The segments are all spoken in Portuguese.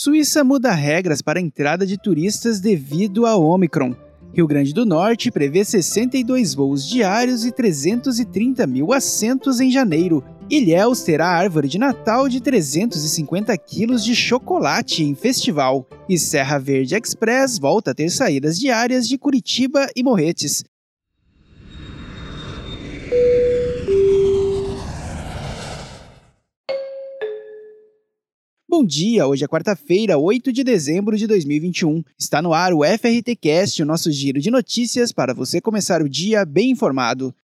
Suíça muda regras para a entrada de turistas devido a Omicron. Rio Grande do Norte prevê 62 voos diários e 330 mil assentos em janeiro. Ilhéus terá árvore de Natal de 350 quilos de chocolate em festival. E Serra Verde Express volta a ter saídas diárias de Curitiba e Morretes. Bom dia, hoje é quarta-feira, 8 de dezembro de 2021. Está no ar o FRT Cast, o nosso giro de notícias para você começar o dia bem informado.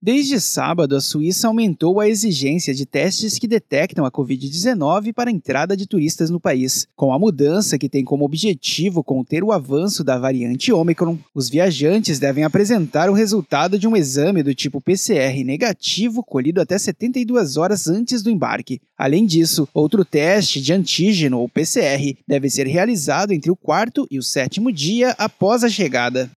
Desde sábado, a Suíça aumentou a exigência de testes que detectam a Covid-19 para a entrada de turistas no país. Com a mudança que tem como objetivo conter o avanço da variante Omicron, os viajantes devem apresentar o resultado de um exame do tipo PCR negativo colhido até 72 horas antes do embarque. Além disso, outro teste de antígeno ou PCR deve ser realizado entre o quarto e o sétimo dia após a chegada.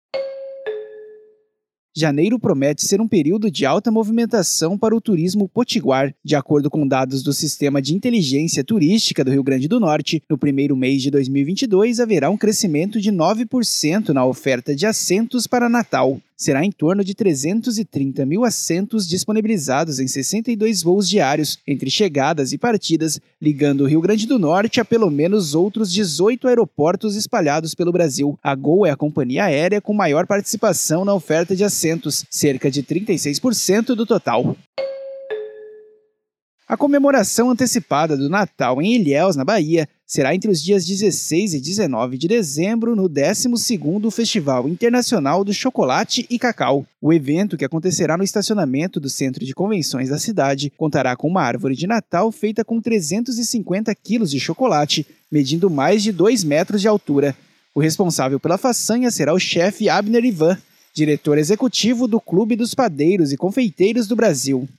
Janeiro promete ser um período de alta movimentação para o turismo potiguar. De acordo com dados do Sistema de Inteligência Turística do Rio Grande do Norte, no primeiro mês de 2022 haverá um crescimento de 9% na oferta de assentos para Natal será em torno de 330 mil assentos disponibilizados em 62 voos diários, entre chegadas e partidas, ligando o Rio Grande do Norte a pelo menos outros 18 aeroportos espalhados pelo Brasil. A Gol é a companhia aérea com maior participação na oferta de assentos, cerca de 36% do total. A comemoração antecipada do Natal em Ilhéus, na Bahia, será entre os dias 16 e 19 de dezembro no 12º Festival Internacional do Chocolate e Cacau. O evento, que acontecerá no estacionamento do Centro de Convenções da cidade, contará com uma árvore de Natal feita com 350 quilos de chocolate, medindo mais de 2 metros de altura. O responsável pela façanha será o chefe Abner Ivan, diretor executivo do Clube dos Padeiros e Confeiteiros do Brasil.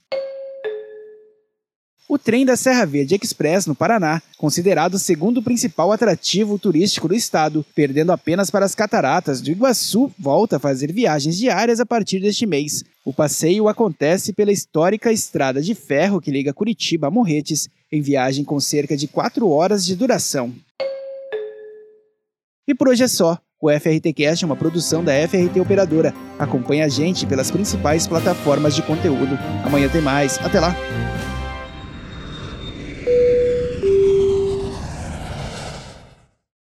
O trem da Serra Verde Express, no Paraná, considerado o segundo principal atrativo turístico do estado, perdendo apenas para as cataratas do Iguaçu, volta a fazer viagens diárias a partir deste mês. O passeio acontece pela histórica estrada de ferro que liga Curitiba a Morretes, em viagem com cerca de 4 horas de duração. E por hoje é só. O FRTcast é uma produção da FRT Operadora. Acompanhe a gente pelas principais plataformas de conteúdo. Amanhã tem mais. Até lá!